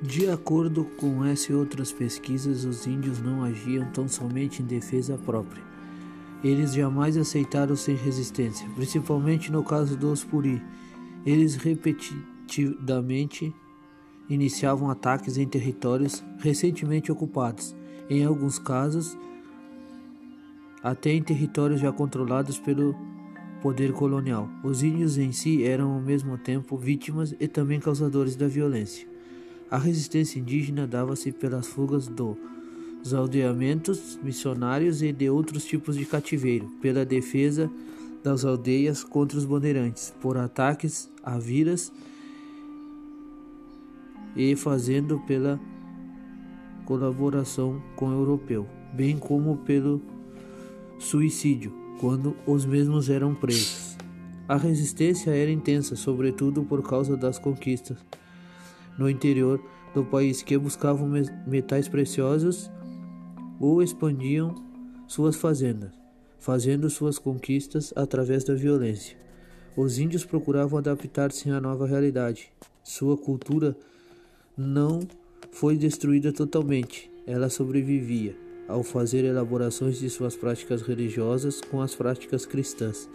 De acordo com essa e outras pesquisas, os índios não agiam tão somente em defesa própria. Eles jamais aceitaram sem resistência, principalmente no caso dos Puri. Eles repetidamente iniciavam ataques em territórios recentemente ocupados, em alguns casos, até em territórios já controlados pelo poder colonial. Os índios em si eram ao mesmo tempo vítimas e também causadores da violência. A resistência indígena dava-se pelas fugas dos aldeamentos missionários e de outros tipos de cativeiro, pela defesa das aldeias contra os bandeirantes, por ataques a viras e fazendo pela colaboração com o europeu, bem como pelo suicídio, quando os mesmos eram presos. A resistência era intensa, sobretudo por causa das conquistas no interior do país que buscavam metais preciosos ou expandiam suas fazendas, fazendo suas conquistas através da violência. Os índios procuravam adaptar-se à nova realidade. Sua cultura não foi destruída totalmente, ela sobrevivia ao fazer elaborações de suas práticas religiosas com as práticas cristãs.